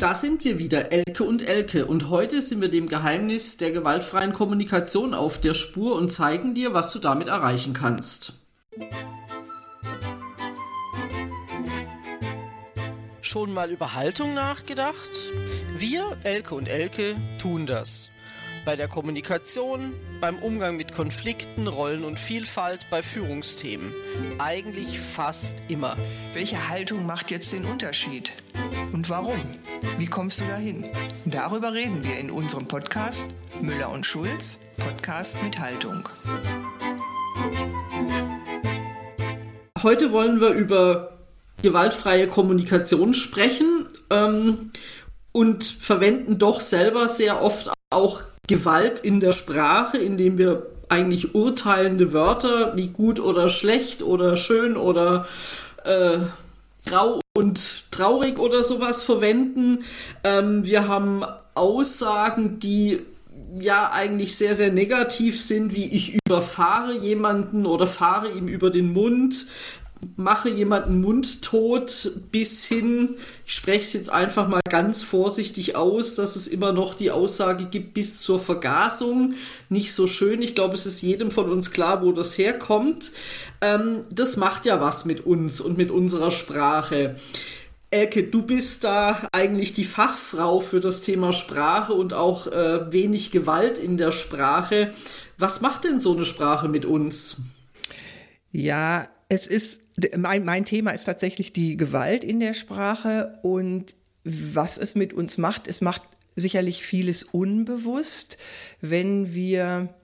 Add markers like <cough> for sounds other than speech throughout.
Da sind wir wieder, Elke und Elke. Und heute sind wir dem Geheimnis der gewaltfreien Kommunikation auf der Spur und zeigen dir, was du damit erreichen kannst. Schon mal über Haltung nachgedacht? Wir, Elke und Elke, tun das. Bei der Kommunikation, beim Umgang mit Konflikten, Rollen und Vielfalt, bei Führungsthemen. Eigentlich fast immer. Welche Haltung macht jetzt den Unterschied? Und warum? Wie kommst du dahin? Darüber reden wir in unserem Podcast Müller und Schulz, Podcast mit Haltung. Heute wollen wir über gewaltfreie Kommunikation sprechen ähm, und verwenden doch selber sehr oft auch Gewalt in der Sprache, indem wir eigentlich urteilende Wörter wie gut oder schlecht oder schön oder äh, grau und traurig oder sowas verwenden. Ähm, wir haben Aussagen, die ja eigentlich sehr, sehr negativ sind, wie ich überfahre jemanden oder fahre ihm über den Mund mache jemanden mundtot bis hin, ich spreche es jetzt einfach mal ganz vorsichtig aus, dass es immer noch die Aussage gibt bis zur Vergasung. Nicht so schön. Ich glaube, es ist jedem von uns klar, wo das herkommt. Ähm, das macht ja was mit uns und mit unserer Sprache. Elke, du bist da eigentlich die Fachfrau für das Thema Sprache und auch äh, wenig Gewalt in der Sprache. Was macht denn so eine Sprache mit uns? Ja, es ist, mein, mein Thema ist tatsächlich die Gewalt in der Sprache und was es mit uns macht. Es macht sicherlich vieles unbewusst, wenn wir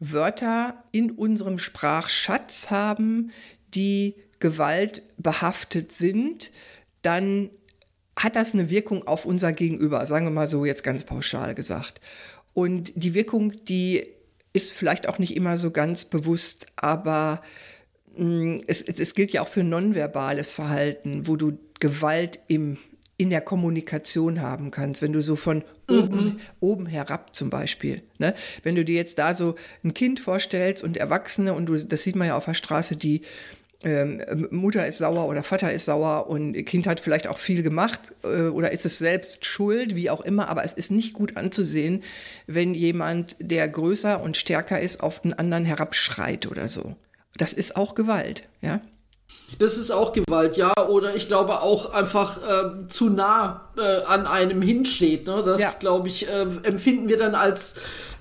Wörter in unserem Sprachschatz haben, die gewaltbehaftet sind, dann hat das eine Wirkung auf unser Gegenüber, sagen wir mal so jetzt ganz pauschal gesagt. Und die Wirkung, die ist vielleicht auch nicht immer so ganz bewusst, aber es, es, es gilt ja auch für nonverbales Verhalten, wo du Gewalt im, in der Kommunikation haben kannst, wenn du so von oben, mhm. oben herab zum Beispiel, ne? wenn du dir jetzt da so ein Kind vorstellst und Erwachsene und du, das sieht man ja auf der Straße, die ähm, Mutter ist sauer oder Vater ist sauer und Kind hat vielleicht auch viel gemacht äh, oder ist es selbst schuld, wie auch immer, aber es ist nicht gut anzusehen, wenn jemand, der größer und stärker ist, auf den anderen herabschreit oder so. Das ist auch Gewalt, ja. Das ist auch Gewalt, ja. Oder ich glaube auch einfach äh, zu nah äh, an einem hinsteht. Ne? Das, ja. glaube ich, äh, empfinden wir dann als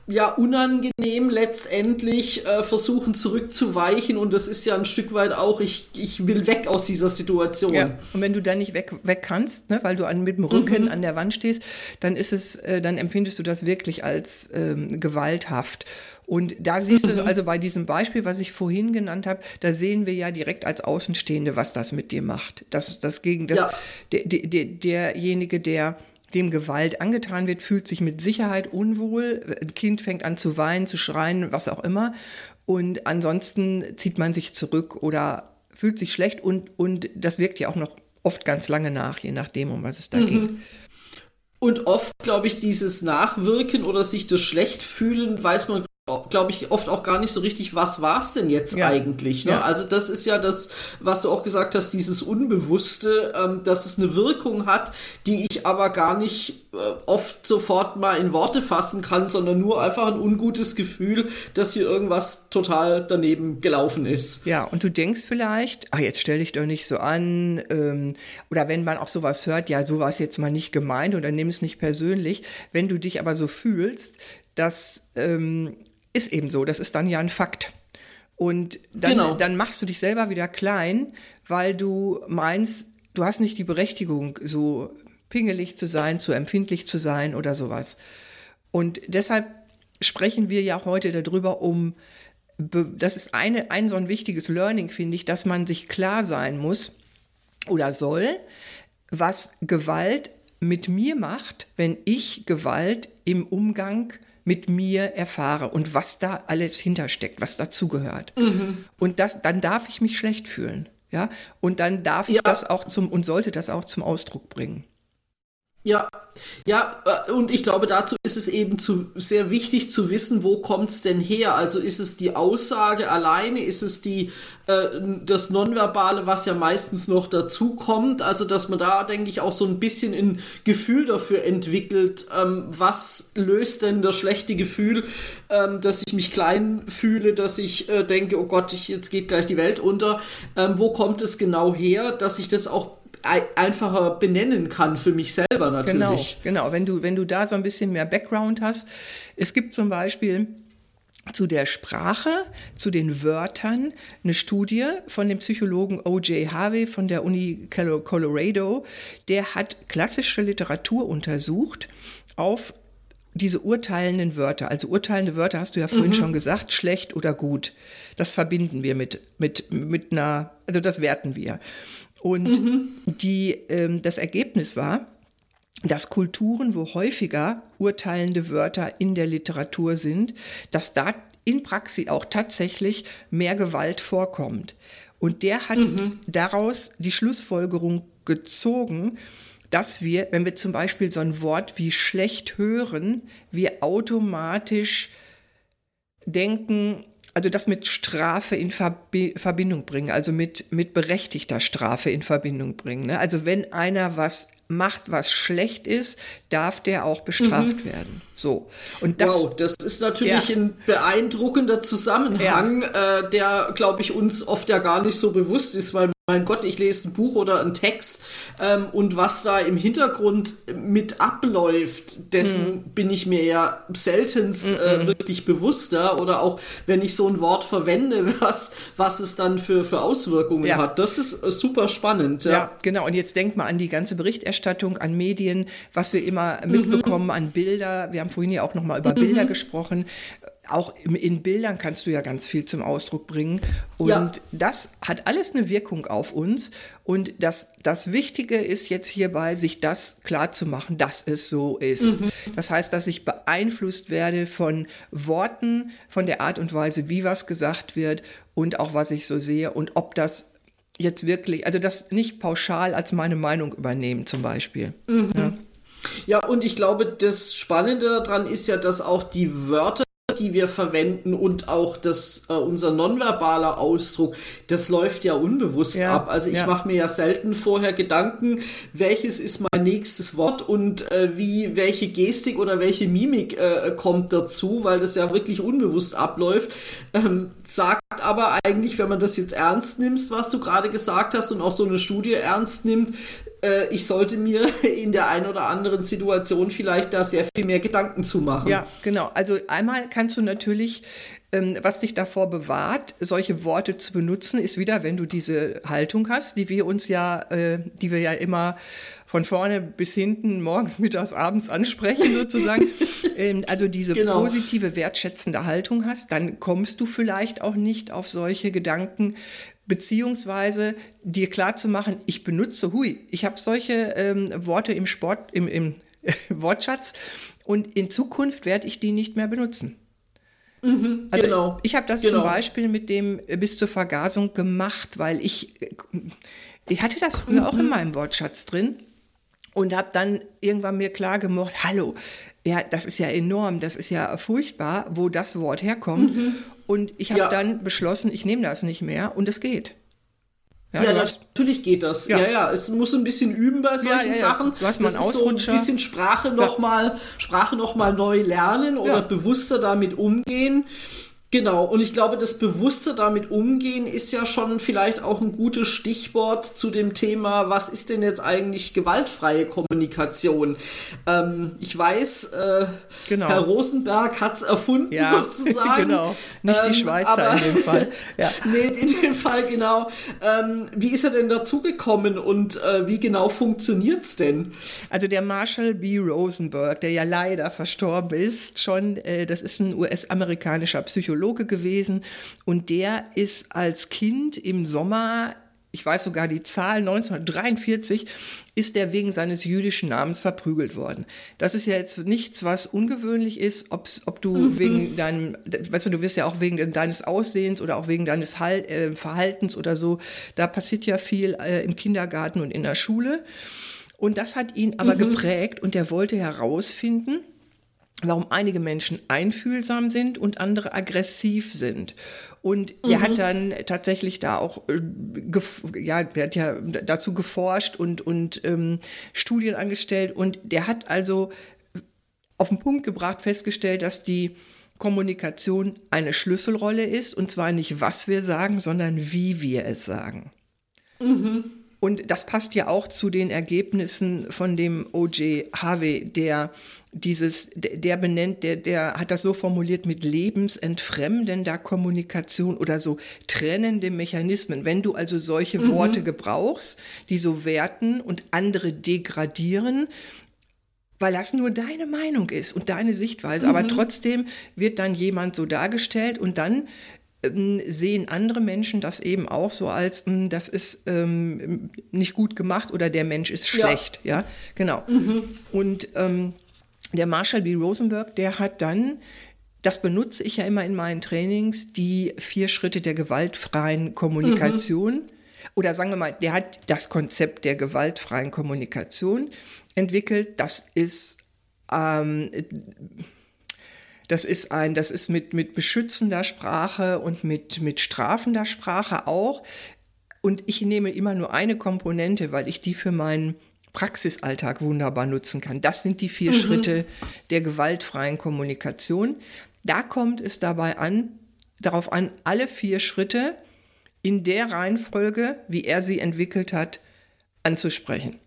ja unangenehm letztendlich äh, versuchen zurückzuweichen und das ist ja ein Stück weit auch, ich, ich will weg aus dieser Situation. Ja. Und wenn du dann nicht weg, weg kannst, ne, weil du an, mit dem Rücken mhm. an der Wand stehst, dann ist es, äh, dann empfindest du das wirklich als ähm, gewalthaft. Und da siehst du, mhm. also bei diesem Beispiel, was ich vorhin genannt habe, da sehen wir ja direkt als Außenstehende, was das mit dir macht. Das, das gegen das, ja. der, der, derjenige, der dem Gewalt angetan wird, fühlt sich mit Sicherheit unwohl. Ein Kind fängt an zu weinen, zu schreien, was auch immer. Und ansonsten zieht man sich zurück oder fühlt sich schlecht und, und das wirkt ja auch noch oft ganz lange nach, je nachdem, um was es da mhm. geht. Und oft, glaube ich, dieses Nachwirken oder sich das schlecht fühlen, weiß man, glaube ich, oft auch gar nicht so richtig, was war es denn jetzt ja. eigentlich. Ne? Ja. Also das ist ja das, was du auch gesagt hast, dieses Unbewusste, ähm, dass es eine Wirkung hat, die ich aber gar nicht äh, oft sofort mal in Worte fassen kann, sondern nur einfach ein ungutes Gefühl, dass hier irgendwas total daneben gelaufen ist. Ja, und du denkst vielleicht, ach, jetzt stell dich doch nicht so an, ähm, oder wenn man auch sowas hört, ja, sowas jetzt mal nicht gemeint oder nimm es nicht persönlich. Wenn du dich aber so fühlst, dass ähm, ist eben so, das ist dann ja ein Fakt. Und dann, genau. dann machst du dich selber wieder klein, weil du meinst, du hast nicht die Berechtigung, so pingelig zu sein, zu empfindlich zu sein oder sowas. Und deshalb sprechen wir ja heute darüber, um, das ist eine, ein so ein wichtiges Learning, finde ich, dass man sich klar sein muss oder soll, was Gewalt mit mir macht, wenn ich Gewalt im Umgang mit mir erfahre und was da alles hintersteckt, was dazugehört. Mhm. Und das, dann darf ich mich schlecht fühlen. Ja, und dann darf ich ja. das auch zum und sollte das auch zum Ausdruck bringen. Ja, Ja, äh, und ich glaube, dazu ist es eben zu, sehr wichtig zu wissen, wo kommt es denn her? Also ist es die Aussage alleine? Ist es die, äh, das Nonverbale, was ja meistens noch dazu kommt? Also, dass man da, denke ich, auch so ein bisschen ein Gefühl dafür entwickelt, ähm, was löst denn das schlechte Gefühl, ähm, dass ich mich klein fühle, dass ich äh, denke, oh Gott, ich, jetzt geht gleich die Welt unter. Ähm, wo kommt es genau her, dass ich das auch einfacher benennen kann für mich selber natürlich. Genau, genau. Wenn du, wenn du da so ein bisschen mehr Background hast. Es gibt zum Beispiel zu der Sprache, zu den Wörtern eine Studie von dem Psychologen O.J. Harvey von der Uni Colorado. Der hat klassische Literatur untersucht auf diese urteilenden Wörter. Also urteilende Wörter hast du ja vorhin mhm. schon gesagt, schlecht oder gut. Das verbinden wir mit, mit, mit einer, also das werten wir. Und mhm. die, ähm, das Ergebnis war, dass Kulturen, wo häufiger urteilende Wörter in der Literatur sind, dass da in Praxis auch tatsächlich mehr Gewalt vorkommt. Und der hat mhm. daraus die Schlussfolgerung gezogen, dass wir, wenn wir zum Beispiel so ein Wort wie schlecht hören, wir automatisch denken, also das mit Strafe in Verbindung bringen, also mit, mit berechtigter Strafe in Verbindung bringen. Ne? Also wenn einer was macht, was schlecht ist, darf der auch bestraft mhm. werden. So. Und das, wow, das ist natürlich ja. ein beeindruckender Zusammenhang, ja. äh, der, glaube ich, uns oft ja gar nicht so bewusst ist, weil mein Gott, ich lese ein Buch oder einen Text ähm, und was da im Hintergrund mit abläuft, dessen mm. bin ich mir ja seltenst äh, wirklich bewusster oder auch wenn ich so ein Wort verwende, <laughs> was, was es dann für, für Auswirkungen ja. hat. Das ist äh, super spannend. Ja. ja. genau. Und jetzt denk mal an die ganze Berichterstattung, an Medien, was wir immer mitbekommen, an Bilder. Wir haben vorhin ja auch noch mal über mhm. Bilder gesprochen auch in Bildern kannst du ja ganz viel zum Ausdruck bringen. Und ja. das hat alles eine Wirkung auf uns. Und das, das Wichtige ist jetzt hierbei, sich das klar zu machen, dass es so ist. Mhm. Das heißt, dass ich beeinflusst werde von Worten, von der Art und Weise, wie was gesagt wird und auch was ich so sehe und ob das jetzt wirklich, also das nicht pauschal als meine Meinung übernehmen zum Beispiel. Mhm. Ja. Ja, und ich glaube, das Spannende daran ist ja, dass auch die Wörter, die wir verwenden und auch das, äh, unser nonverbaler Ausdruck, das läuft ja unbewusst ja, ab. Also ich ja. mache mir ja selten vorher Gedanken, welches ist mein nächstes Wort und äh, wie, welche Gestik oder welche Mimik äh, kommt dazu, weil das ja wirklich unbewusst abläuft. Ähm, sagt aber eigentlich, wenn man das jetzt ernst nimmt, was du gerade gesagt hast und auch so eine Studie ernst nimmt, äh, ich sollte mir <laughs> in der einen oder anderen Situation vielleicht da sehr viel mehr Gedanken zu machen. Ja, genau. Also einmal kannst du natürlich ähm, was dich davor bewahrt, solche Worte zu benutzen, ist wieder, wenn du diese Haltung hast, die wir uns ja, äh, die wir ja immer von vorne bis hinten, morgens, mittags, abends ansprechen sozusagen. <laughs> ähm, also diese genau. positive, wertschätzende Haltung hast, dann kommst du vielleicht auch nicht auf solche Gedanken, beziehungsweise dir klar zu machen, ich benutze, hui, ich habe solche ähm, Worte im Sport, im, im <laughs> Wortschatz und in Zukunft werde ich die nicht mehr benutzen. Mhm, also genau. Ich habe das genau. zum Beispiel mit dem bis zur Vergasung gemacht, weil ich, ich hatte das früher mhm. auch in mhm. meinem Wortschatz drin und habe dann irgendwann mir klar gemacht, hallo, ja, das ist ja enorm, das ist ja furchtbar, wo das Wort herkommt. Mhm. Und ich habe ja. dann beschlossen, ich nehme das nicht mehr und es geht. Ja, ja natürlich geht das. Ja. ja. ja, es muss ein bisschen üben bei solchen Sachen. Du hast mal das ist so ein bisschen Sprache nochmal Sprache noch mal neu lernen oder bewusster damit umgehen. Genau, und ich glaube, das bewusste damit umgehen ist ja schon vielleicht auch ein gutes Stichwort zu dem Thema, was ist denn jetzt eigentlich gewaltfreie Kommunikation? Ähm, ich weiß, äh, genau. Herr Rosenberg hat es erfunden ja, <laughs> sozusagen. genau, nicht die ähm, Schweizer aber, in dem Fall. <laughs> Ja. nee, in dem Fall genau. Ähm, wie ist er denn dazugekommen und äh, wie genau funktioniert es denn? Also der Marshall B. Rosenberg, der ja leider verstorben ist, schon, äh, das ist ein US-amerikanischer Psychologe, Psychologe gewesen und der ist als Kind im Sommer ich weiß sogar die Zahl, 1943 ist er wegen seines jüdischen Namens verprügelt worden. Das ist ja jetzt nichts, was ungewöhnlich ist, ob du mhm. wegen deinem, weißt du, du wirst ja auch wegen deines Aussehens oder auch wegen deines Hal äh, Verhaltens oder so, da passiert ja viel äh, im Kindergarten und in der Schule. Und das hat ihn aber geprägt und er wollte herausfinden, warum einige Menschen einfühlsam sind und andere aggressiv sind. Und er hat dann tatsächlich da auch, äh, ja, er hat ja dazu geforscht und, und ähm, Studien angestellt und der hat also auf den Punkt gebracht, festgestellt, dass die Kommunikation eine Schlüsselrolle ist und zwar nicht, was wir sagen, sondern wie wir es sagen. Mhm. Und das passt ja auch zu den Ergebnissen von dem O.J. Harvey, der dieses, der benennt, der, der hat das so formuliert mit lebensentfremdender Kommunikation oder so trennende Mechanismen. Wenn du also solche mhm. Worte gebrauchst, die so werten und andere degradieren, weil das nur deine Meinung ist und deine Sichtweise, mhm. aber trotzdem wird dann jemand so dargestellt und dann sehen andere Menschen das eben auch so als, hm, das ist ähm, nicht gut gemacht oder der Mensch ist schlecht. Ja, ja? genau. Mhm. Und ähm, der Marshall B. Rosenberg, der hat dann, das benutze ich ja immer in meinen Trainings, die vier Schritte der gewaltfreien Kommunikation. Mhm. Oder sagen wir mal, der hat das Konzept der gewaltfreien Kommunikation entwickelt. Das ist ähm, das ist ein, das ist mit, mit beschützender Sprache und mit, mit strafender Sprache auch. Und ich nehme immer nur eine Komponente, weil ich die für meinen Praxisalltag wunderbar nutzen kann. Das sind die vier mhm. Schritte der gewaltfreien Kommunikation. Da kommt es dabei an, darauf an, alle vier Schritte in der Reihenfolge, wie er sie entwickelt hat, anzusprechen.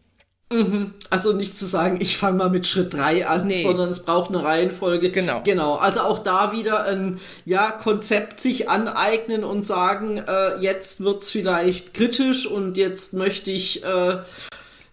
Mhm. Also nicht zu sagen, ich fange mal mit Schritt 3 an, nee. sondern es braucht eine Reihenfolge. Genau. Genau. Also auch da wieder ein ja, Konzept sich aneignen und sagen, äh, jetzt wird's vielleicht kritisch und jetzt möchte ich äh,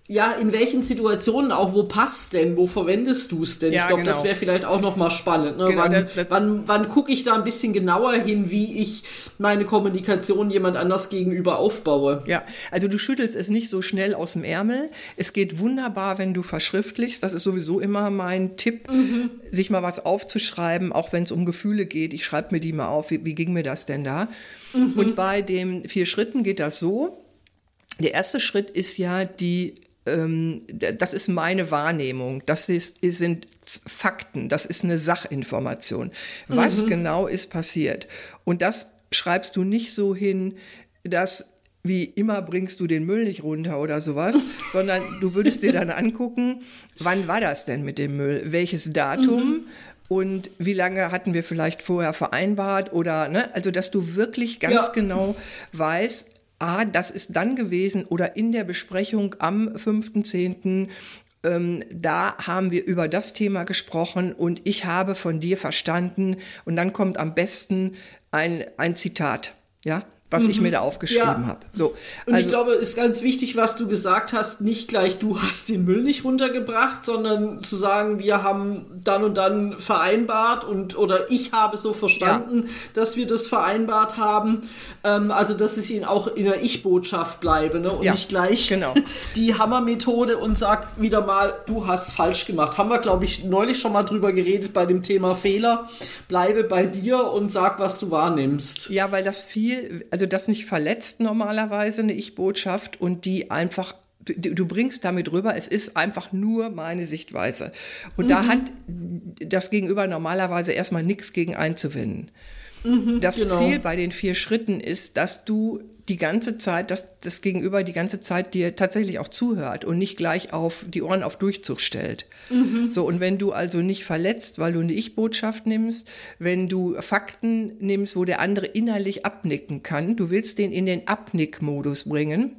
ja, in welchen Situationen auch, wo passt denn, wo verwendest du es denn? Ja, ich glaube, genau. das wäre vielleicht auch nochmal spannend. Ne? Genau, wann, das, das wann, wann gucke ich da ein bisschen genauer hin, wie ich meine Kommunikation jemand anders gegenüber aufbaue? Ja, also du schüttelst es nicht so schnell aus dem Ärmel. Es geht wunderbar, wenn du verschriftlichst. Das ist sowieso immer mein Tipp, mhm. sich mal was aufzuschreiben, auch wenn es um Gefühle geht. Ich schreibe mir die mal auf. Wie, wie ging mir das denn da? Mhm. Und bei den vier Schritten geht das so. Der erste Schritt ist ja die das ist meine Wahrnehmung, das ist, sind Fakten, das ist eine Sachinformation. Was mhm. genau ist passiert? Und das schreibst du nicht so hin, dass wie immer bringst du den Müll nicht runter oder sowas, <laughs> sondern du würdest dir dann angucken, wann war das denn mit dem Müll? Welches Datum? Mhm. Und wie lange hatten wir vielleicht vorher vereinbart oder, ne? Also, dass du wirklich ganz ja. genau weißt, ah, das ist dann gewesen oder in der Besprechung am 5.10. Ähm, da haben wir über das Thema gesprochen und ich habe von dir verstanden und dann kommt am besten ein, ein Zitat, ja, was mhm. ich mir da aufgeschrieben ja. habe. So, und also, ich glaube, es ist ganz wichtig, was du gesagt hast, nicht gleich, du hast den Müll nicht runtergebracht, sondern zu sagen, wir haben dann und dann vereinbart und oder ich habe so verstanden, ja. dass wir das vereinbart haben. Ähm, also, dass ich ihn auch in der Ich-Botschaft bleibe ne? und ja, nicht gleich genau. <laughs> die Hammermethode und sag wieder mal, du hast falsch gemacht. Haben wir, glaube ich, neulich schon mal drüber geredet bei dem Thema Fehler. Bleibe bei dir und sag, was du wahrnimmst. Ja, weil das viel also das nicht verletzt normalerweise eine Ich-Botschaft und die einfach Du, du, bringst damit rüber, es ist einfach nur meine Sichtweise. Und mhm. da hat das Gegenüber normalerweise erstmal nichts gegen einzuwenden. Mhm, das genau. Ziel bei den vier Schritten ist, dass du die ganze Zeit, dass das Gegenüber die ganze Zeit dir tatsächlich auch zuhört und nicht gleich auf die Ohren auf Durchzug stellt. Mhm. So, und wenn du also nicht verletzt, weil du eine Ich-Botschaft nimmst, wenn du Fakten nimmst, wo der andere innerlich abnicken kann, du willst den in den Abnick-Modus bringen,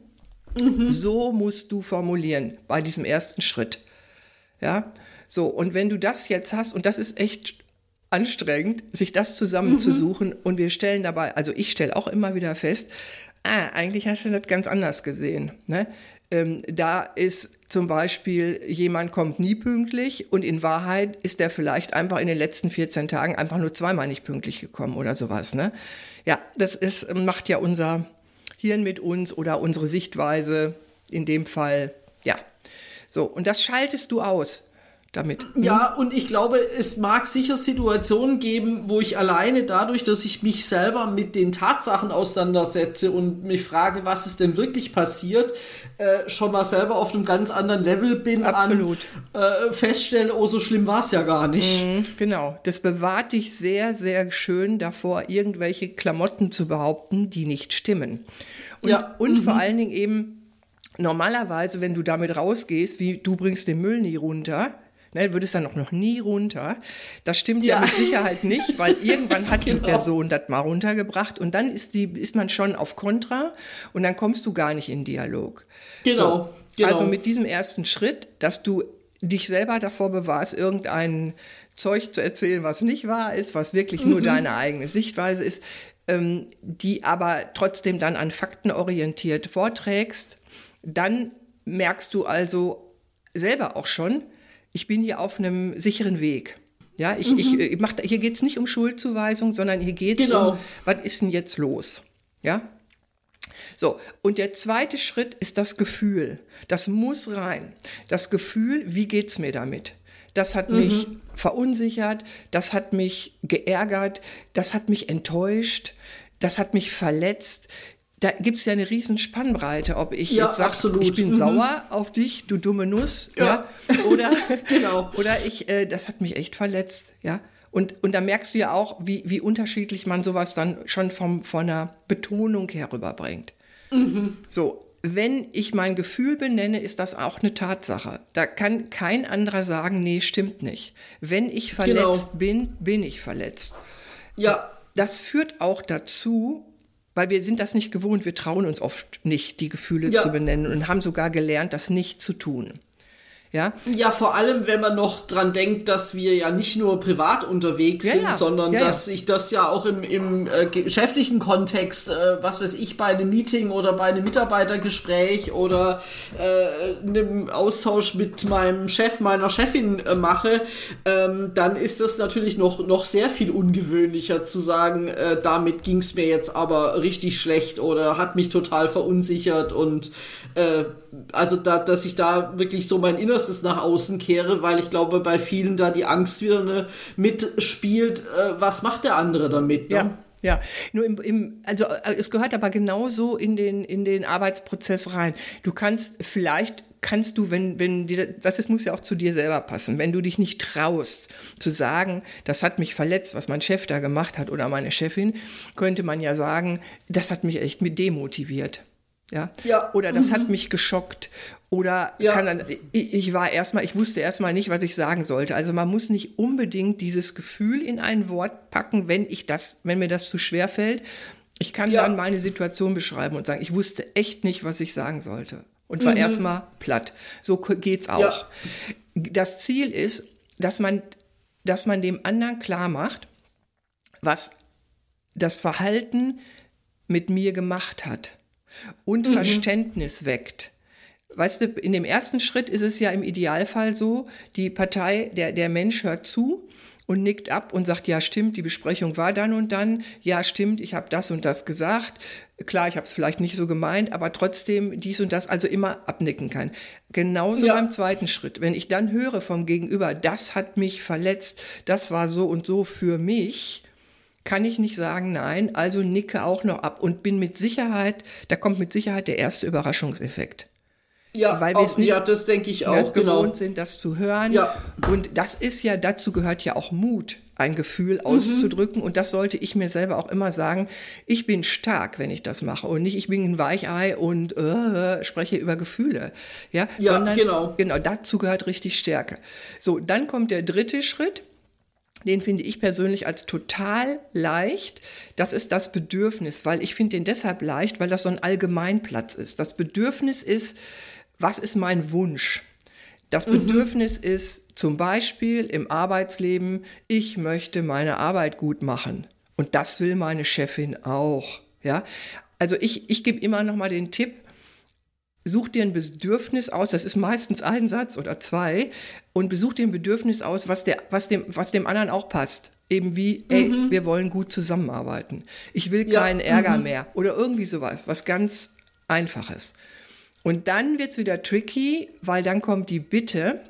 mhm. so musst du formulieren bei diesem ersten Schritt. Ja, so, und wenn du das jetzt hast, und das ist echt anstrengend, sich das zusammenzusuchen. Mhm. Und wir stellen dabei, also ich stelle auch immer wieder fest, ah, eigentlich hast du das ganz anders gesehen. Ne? Ähm, da ist zum Beispiel, jemand kommt nie pünktlich und in Wahrheit ist er vielleicht einfach in den letzten 14 Tagen einfach nur zweimal nicht pünktlich gekommen oder sowas. Ne? Ja, das ist, macht ja unser Hirn mit uns oder unsere Sichtweise in dem Fall, ja. So, und das schaltest du aus. Damit. Ja, und ich glaube, es mag sicher Situationen geben, wo ich alleine dadurch, dass ich mich selber mit den Tatsachen auseinandersetze und mich frage, was ist denn wirklich passiert, äh, schon mal selber auf einem ganz anderen Level bin. Absolut. An, äh, feststelle, oh, so schlimm war es ja gar nicht. Mhm, genau. Das bewahrt dich sehr, sehr schön davor, irgendwelche Klamotten zu behaupten, die nicht stimmen. Und, Ja. und Mhm. vor allen Dingen eben, normalerweise, wenn du damit rausgehst, wie du bringst den Müll nie runter, ne, würdest dann auch noch nie runter. Das stimmt ja, Ja. mit Sicherheit nicht, weil <laughs> irgendwann hat die Genau. Person das mal runtergebracht und dann ist, die, ist man schon auf Kontra und dann kommst du gar nicht in Dialog. Genau, genau. Also mit diesem ersten Schritt, dass du dich selber davor bewahrst, irgendein Zeug zu erzählen, was nicht wahr ist, was wirklich Mhm. nur deine eigene Sichtweise ist, ähm, die aber trotzdem dann an Fakten orientiert vorträgst, dann merkst du also selber auch schon, ich bin hier auf einem sicheren Weg. Ja, ich, ich, ich mach, hier geht es nicht um Schuldzuweisung, sondern hier geht es Mhm. Genau. um, was ist denn jetzt los? Ja, so, und der zweite Schritt ist das Gefühl. Das muss rein. Das Gefühl, wie geht's mir damit? Das hat mich verunsichert, das hat mich geärgert, das hat mich enttäuscht, das hat mich verletzt. Da gibt es ja eine riesen Spannbreite, ob ich Ja, jetzt sage, ich bin Mhm. sauer auf dich, du dumme Nuss, ja, Ja. oder, <laughs> Genau. oder ich, äh, das hat mich echt verletzt, ja. Und, und da merkst du ja auch, wie, wie unterschiedlich man sowas dann schon vom, von einer Betonung her rüberbringt. So, wenn ich mein Gefühl benenne, ist das auch eine Tatsache. Da kann kein anderer sagen, nee, stimmt nicht. Wenn ich verletzt Genau. bin, bin ich verletzt. ja, Das führt auch dazu, weil wir sind das nicht gewohnt, wir trauen uns oft nicht, die Gefühle Ja. zu benennen und haben sogar gelernt, das nicht zu tun. Ja, Ja, vor allem, wenn man noch dran denkt, dass wir ja nicht nur privat unterwegs Ja, sind, ja. sondern Ja, dass sich das ja auch im, im äh, geschäftlichen Kontext, äh, was weiß ich, bei einem Meeting oder bei einem Mitarbeitergespräch oder äh, einem Austausch mit meinem Chef, meiner Chefin äh, mache, ähm, dann ist das natürlich noch, noch sehr viel ungewöhnlicher zu sagen, äh, damit ging es mir jetzt aber richtig schlecht oder hat mich total verunsichert und äh, also da, dass ich da wirklich so mein Innerstes nach außen kehre, weil ich glaube, bei vielen da die Angst wieder ne, mitspielt, äh, was macht der andere damit? Ne? Ja, ja. Nur im, im, also äh, es gehört aber genauso in den, in den Arbeitsprozess rein. Du kannst vielleicht kannst du, wenn, wenn dir, was es muss ja auch zu dir selber passen, wenn du dich nicht traust zu sagen, das hat mich verletzt, was mein Chef da gemacht hat oder meine Chefin, könnte man ja sagen, das hat mich echt mit demotiviert. Ja. Ja. Oder das hat mich geschockt. Oder Ja. kann ich, ich war erstmal, ich wusste erstmal nicht, was ich sagen sollte. Also man muss nicht unbedingt dieses Gefühl in ein Wort packen, wenn ich das, wenn mir das zu schwer fällt. Ich kann Ja. dann meine Situation beschreiben und sagen, ich wusste echt nicht, was ich sagen sollte. Und war erstmal platt. So geht's auch. Ja. Das Ziel ist, dass man, dass man dem anderen klar macht, was das Verhalten mit mir gemacht hat und Verständnis weckt. Weißt du, in dem ersten Schritt ist es ja im Idealfall so, die Partei, der, der Mensch hört zu und nickt ab und sagt, ja stimmt, die Besprechung war dann und dann, ja stimmt, ich habe das und das gesagt, klar, ich habe es vielleicht nicht so gemeint, aber trotzdem dies und das, also immer abnicken kann. Genauso Ja. beim zweiten Schritt. Wenn ich dann höre vom Gegenüber, das hat mich verletzt, das war so und so für mich, kann ich nicht sagen nein, also nicke auch noch ab und bin mit Sicherheit, da kommt mit Sicherheit der erste Überraschungseffekt. Ja, Weil wir es nicht ja, das denke ich ne, auch, genau. gewohnt sind, das zu hören. Ja. Und das ist ja, dazu gehört ja auch Mut, ein Gefühl Mhm. auszudrücken. Und das sollte ich mir selber auch immer sagen. Ich bin stark, wenn ich das mache. Und nicht, ich bin ein Weichei und äh, spreche über Gefühle. Ja, Ja, sondern genau. genau, dazu gehört richtig Stärke. So, dann kommt der dritte Schritt. Den finde ich persönlich als total leicht. Das ist das Bedürfnis, weil ich finde den deshalb leicht, weil das so ein Allgemeinplatz ist. Das Bedürfnis ist, was ist mein Wunsch? Das Bedürfnis ist zum Beispiel im Arbeitsleben, ich möchte meine Arbeit gut machen. Und das will meine Chefin auch. Ja? Also ich, ich gebe immer noch mal den Tipp, such dir ein Bedürfnis aus, das ist meistens ein Satz oder zwei, und besuch dir ein Bedürfnis aus, was, der, was, dem, was dem anderen auch passt. Eben wie, ey, wir wollen gut zusammenarbeiten. Ich will Ja, keinen Ärger mehr oder irgendwie sowas, was ganz Einfaches. Und dann wird es wieder tricky, weil dann kommt die Bitte,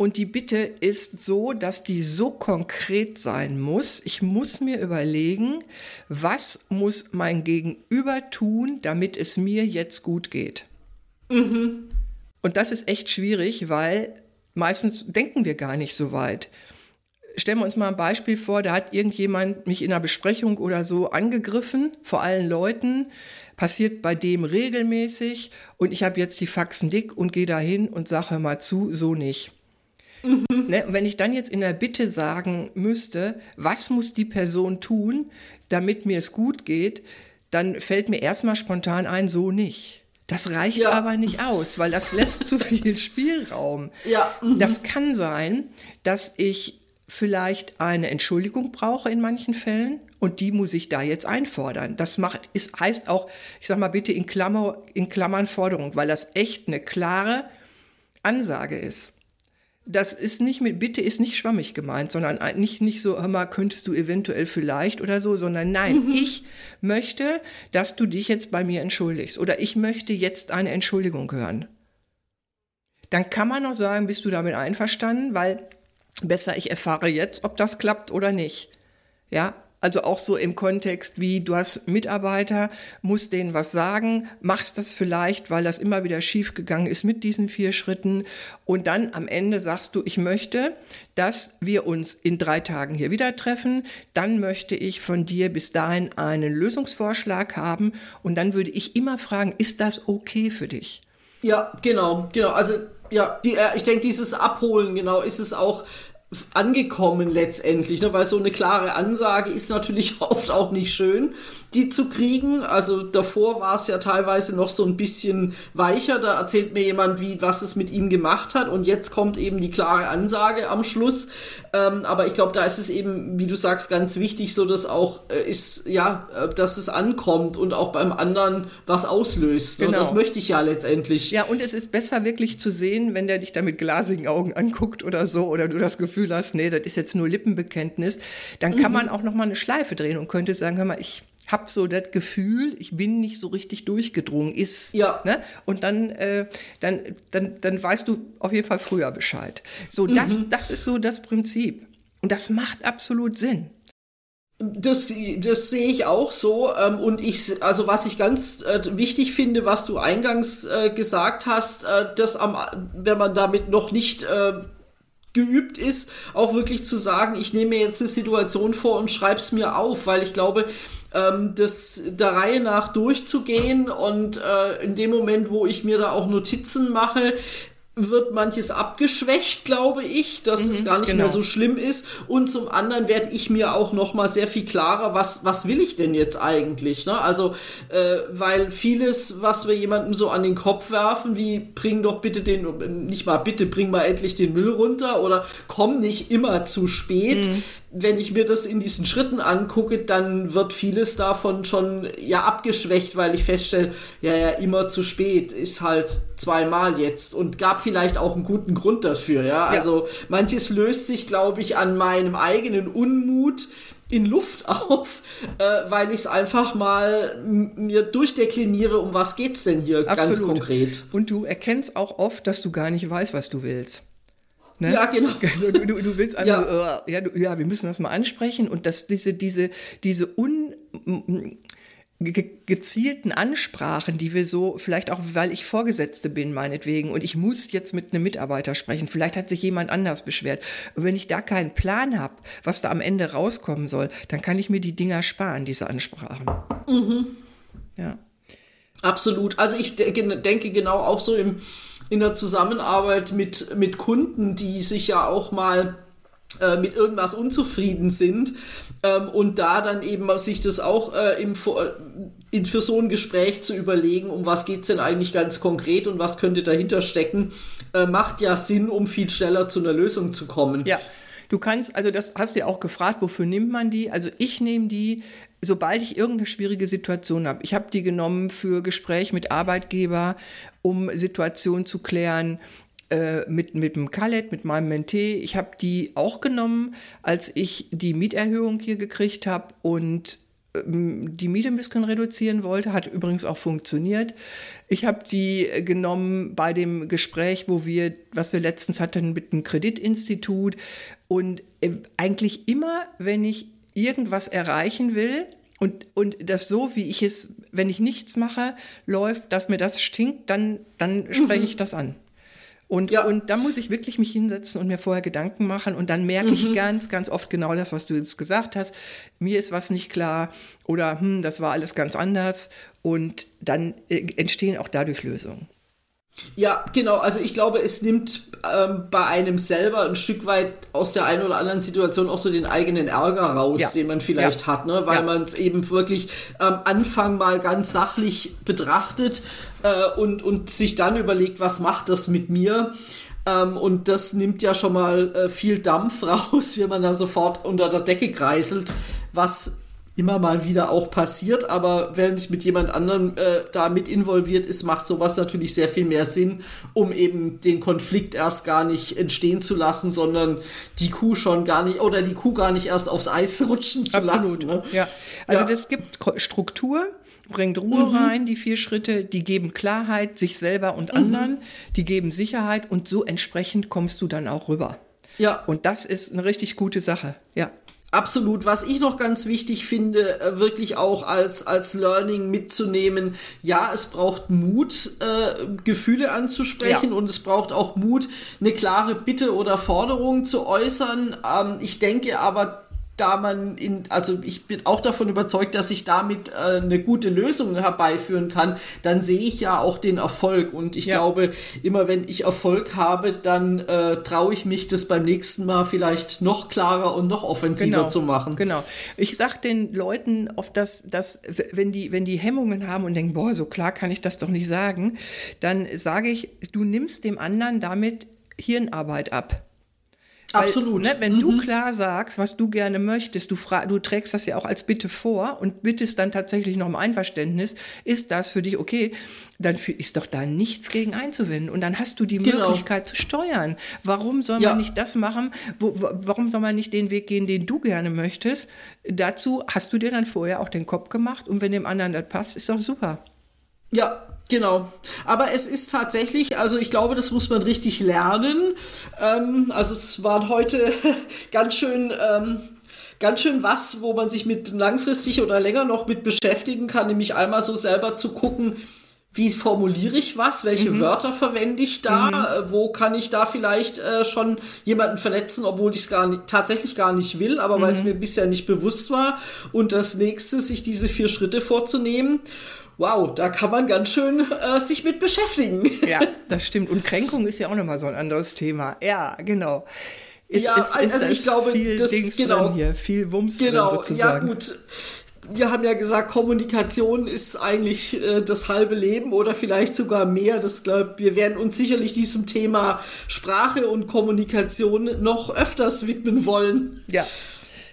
Und die Bitte ist so, dass die so konkret sein muss. Ich muss mir überlegen, was muss mein Gegenüber tun, damit es mir jetzt gut geht. Mhm. Und das ist echt schwierig, weil meistens denken wir gar nicht so weit. Stellen wir uns mal ein Beispiel vor, da hat irgendjemand mich in einer Besprechung oder so angegriffen, vor allen Leuten, passiert bei dem regelmäßig und ich habe jetzt die Faxen dick und gehe dahin und sage mal zu, so nicht. Mhm. Ne, wenn ich dann jetzt in der Bitte sagen müsste, was muss die Person tun, damit mir es gut geht, dann fällt mir erstmal spontan ein, so nicht. Das reicht ja. aber nicht aus, weil das lässt zu viel Spielraum. Ja. Mhm. Das kann sein, dass ich vielleicht eine Entschuldigung brauche in manchen Fällen und die muss ich da jetzt einfordern. Das macht, ist, heißt auch, ich sag mal bitte in, Klammer, in Klammern Forderung, weil das echt eine klare Ansage ist das ist nicht mit Bitte ist nicht schwammig gemeint, sondern nicht, nicht so, hör mal, könntest du eventuell vielleicht oder so, sondern nein, mhm. ich möchte, dass du dich jetzt bei mir entschuldigst oder ich möchte jetzt eine Entschuldigung hören. Dann kann man noch sagen, bist du damit einverstanden, weil besser ich erfahre jetzt, ob das klappt oder nicht. Ja, also auch so im Kontext wie du hast Mitarbeiter, musst denen was sagen, machst das vielleicht, weil das immer wieder schief gegangen ist mit diesen vier Schritten und dann am Ende sagst du, ich möchte, dass wir uns in drei Tagen hier wieder treffen. Dann möchte ich von dir bis dahin einen Lösungsvorschlag haben und dann würde ich immer fragen, ist das okay für dich? Ja, genau, genau. Also ja, die, äh, ich denke, dieses Abholen, genau, ist es auch angekommen letztendlich, ne? weil so eine klare Ansage ist natürlich <laughs> oft auch nicht schön, die zu kriegen. Also davor war es ja teilweise noch so ein bisschen weicher, da erzählt mir jemand, wie was es mit ihm gemacht hat und jetzt kommt eben die klare Ansage am Schluss. Ähm, aber ich glaube, da ist es eben, wie du sagst, ganz wichtig, so dass auch äh, ist, ja, äh, dass es ankommt und auch beim anderen was auslöst. Genau. Und das möchte ich ja letztendlich. Ja, und es ist besser wirklich zu sehen, wenn der dich da mit glasigen Augen anguckt oder so oder du das Gefühl Gefühl hast, nee, das ist jetzt nur Lippenbekenntnis, dann kann mhm. man auch noch mal eine Schleife drehen und könnte sagen, hör mal, ich habe so das Gefühl, ich bin nicht so richtig durchgedrungen, ist. Ja. Ne? Und dann, äh, dann, dann, dann weißt du auf jeden Fall früher Bescheid. So, das, mhm. das ist so das Prinzip. Und das macht absolut Sinn. Das, das sehe ich auch so. Ähm, und ich, also was ich ganz äh, wichtig finde, was du eingangs äh, gesagt hast, äh, dass am, wenn man damit noch nicht geübt ist, auch wirklich zu sagen, ich nehme mir jetzt eine Situation vor und schreibe es mir auf, weil ich glaube, ähm, das der Reihe nach durchzugehen und äh, in dem Moment, wo ich mir da auch Notizen mache, wird manches abgeschwächt, glaube ich, dass mhm, es gar nicht genau. mehr so schlimm ist. Und zum anderen werde ich mir auch noch mal sehr viel klarer, was was will ich denn jetzt eigentlich? Ne? Also, äh, weil vieles, was wir jemandem so an den Kopf werfen, wie bring doch bitte den, nicht mal bitte, bring mal endlich den Müll runter oder komm nicht immer zu spät. Mhm wenn ich mir das in diesen Schritten angucke, dann wird vieles davon schon ja abgeschwächt, weil ich feststelle, ja, ja, immer zu spät ist halt zweimal jetzt und gab vielleicht auch einen guten Grund dafür, ja. ja. Also manches löst sich, glaube ich, an meinem eigenen Unmut in Luft <laughs> auf, äh, weil ich es einfach mal mir durchdekliniere, um was geht's denn hier Absolut. ganz konkret. Und du erkennst auch oft, dass du gar nicht weißt, was du willst. Ne? Ja, genau. <laughs> Du, du, du willst einfach, ja. Äh, ja, du, ja, wir müssen das mal ansprechen und dass diese, diese, diese un, gezielten Ansprachen, die wir so, vielleicht auch, weil ich Vorgesetzte bin, meinetwegen, und ich muss jetzt mit einem Mitarbeiter sprechen, vielleicht hat sich jemand anders beschwert. Und wenn ich da keinen Plan habe, was da am Ende rauskommen soll, dann kann ich mir die Dinger sparen, diese Ansprachen. Mhm. Ja. Absolut. Also ich denke genau auch so im, in der Zusammenarbeit mit, mit Kunden, die sich ja auch mal äh, mit irgendwas unzufrieden sind ähm, und da dann eben sich das auch äh, im, in, für so ein Gespräch zu überlegen, um was geht es denn eigentlich ganz konkret und was könnte dahinter stecken, äh, macht ja Sinn, um viel schneller zu einer Lösung zu kommen. Ja. Du kannst, also das hast du ja auch gefragt, wofür nimmt man die? Also ich nehme die, sobald ich irgendeine schwierige Situation habe. Ich habe die genommen für Gespräch mit Arbeitgeber, um Situationen zu klären, äh, mit, mit dem Khaled, mit meinem Mentee. Ich habe die auch genommen, als ich die Mieterhöhung hier gekriegt habe und ähm, die Miete ein bisschen reduzieren wollte, hat übrigens auch funktioniert. Ich habe die genommen bei dem Gespräch, wo wir, was wir letztens hatten mit dem Kreditinstitut. Und äh, eigentlich immer, wenn ich irgendwas erreichen will, und, und das so, wie ich es, wenn ich nichts mache, läuft, dass mir das stinkt, dann, dann spreche ich <laughs> das an. Und, ja. und dann muss ich wirklich mich hinsetzen und mir vorher Gedanken machen. Und dann merke mhm. ich ganz, ganz oft genau das, was du jetzt gesagt hast. Mir ist was nicht klar oder hm, das war alles ganz anders. Und dann äh, entstehen auch dadurch Lösungen. Ja, genau. Also ich glaube, es nimmt ähm, bei einem selber ein Stück weit aus der einen oder anderen Situation auch so den eigenen Ärger raus, ja. den man vielleicht ja. hat, ne? weil ja. man es eben wirklich am Anfang mal ganz sachlich betrachtet äh, und, und sich dann überlegt, was macht das mit mir? Ähm, und das nimmt ja schon mal äh, viel Dampf <laughs> raus, wenn man da sofort unter der Decke kreiselt, was immer mal wieder auch passiert, aber wenn ich mit jemand anderem äh, da mit involviert ist, macht sowas natürlich sehr viel mehr Sinn, um eben den Konflikt erst gar nicht entstehen zu lassen, sondern die Kuh schon gar nicht oder die Kuh gar nicht erst aufs Eis <laughs> rutschen zu Absolut. lassen. Ne? Ja, also ja. das gibt Struktur, bringt Ruhe mhm. rein, die vier Schritte, die geben Klarheit sich selber und mhm. anderen, die geben Sicherheit und so entsprechend kommst du dann auch rüber. Ja. Und das ist eine richtig gute Sache. Ja. Absolut. Was ich noch ganz wichtig finde, äh, wirklich auch als, als Learning mitzunehmen, ja, es braucht Mut, äh, Gefühle anzusprechen ja. und es braucht auch Mut, eine klare Bitte oder Forderung zu äußern. Ähm, ich denke aber, da man in, also ich bin auch davon überzeugt, dass ich damit äh, eine gute Lösung herbeiführen kann, dann sehe ich ja auch den Erfolg. Und ich ja. glaube, immer wenn ich Erfolg habe, dann äh, traue ich mich, das beim nächsten Mal vielleicht noch klarer und noch offensiver genau, zu machen. Genau. Ich sage den Leuten oft, dass, dass wenn, die, wenn die Hemmungen haben und denken, boah, so klar kann ich das doch nicht sagen, dann sage ich, du nimmst dem anderen damit Hirnarbeit ab. Weil, Absolut. Ne, wenn mhm. du klar sagst, was du gerne möchtest, du, du trägst das ja auch als Bitte vor und bittest dann tatsächlich noch um Einverständnis, ist das für dich okay, dann ist doch da nichts gegen einzuwenden. Und dann hast du die genau. Möglichkeit zu steuern. Warum soll ja. man nicht das machen? Wo, warum soll man nicht den Weg gehen, den du gerne möchtest? Dazu hast du dir dann vorher auch den Kopf gemacht und wenn dem anderen das passt, ist doch super. Ja, Genau. Aber es ist tatsächlich, also ich glaube, das muss man richtig lernen. Ähm, also es waren heute <laughs> ganz schön, ähm, ganz schön was, wo man sich mit langfristig oder länger noch mit beschäftigen kann, nämlich einmal so selber zu gucken, wie formuliere ich was, welche mhm. Wörter verwende ich da, mhm. Äh, wo kann ich da vielleicht äh, schon jemanden verletzen, obwohl ich es gar nicht, tatsächlich gar nicht will, aber mhm. weil es mir bisher nicht bewusst war. Und das nächste, sich diese vier Schritte vorzunehmen wow, da kann man ganz schön äh, sich mit beschäftigen. Ja, <laughs> das stimmt. Und Kränkung ist ja auch nochmal so ein anderes Thema. Ja, genau. Ist, ja, ist, ist also ich glaube, viel das Dings genau hier, viel Wumms genau, sozusagen. Ja, gut. Wir haben ja gesagt, Kommunikation ist eigentlich äh, das halbe Leben oder vielleicht sogar mehr. Das glaub, wir werden uns sicherlich diesem Thema Sprache und Kommunikation noch öfters widmen wollen. Ja,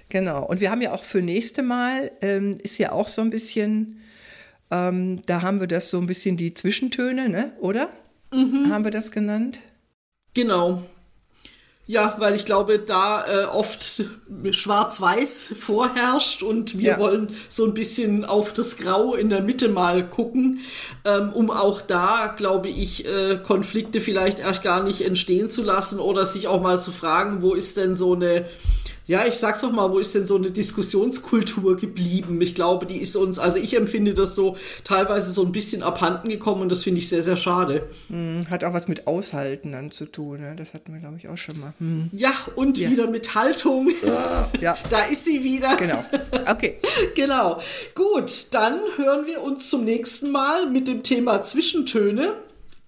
genau. Und wir haben ja auch für nächste Mal ähm, ist ja auch so ein bisschen ähm, da haben wir das so ein bisschen die Zwischentöne, ne? oder? Mhm. Haben wir das genannt? Genau. Ja, weil ich glaube, da äh, oft schwarz-weiß vorherrscht und wir ja. wollen so ein bisschen auf das Grau in der Mitte mal gucken, ähm, um auch da, glaube ich, äh, Konflikte vielleicht erst gar nicht entstehen zu lassen oder sich auch mal zu fragen, wo ist denn so eine ja, ich sag's doch mal, wo ist denn so eine Diskussionskultur geblieben? Ich glaube, die ist uns, also ich empfinde das so teilweise so ein bisschen abhanden gekommen und das finde ich sehr, sehr schade. Hm, hat auch was mit Aushalten dann zu tun, ne? das hatten wir, glaube ich, auch schon mal. Hm. Ja, und ja. wieder mit Haltung. Ja. da ist sie wieder. Genau. Okay. <laughs> genau. Gut, dann hören wir uns zum nächsten Mal mit dem Thema Zwischentöne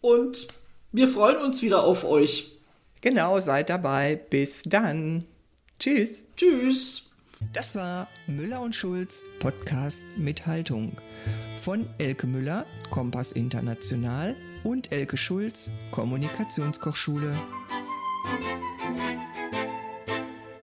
und wir freuen uns wieder auf euch. Genau, seid dabei. Bis dann. Tschüss. Tschüss. Das war Müller und Schulz Podcast mit Haltung von Elke Müller, Kompass International und Elke Schulz, Kommunikationskochschule.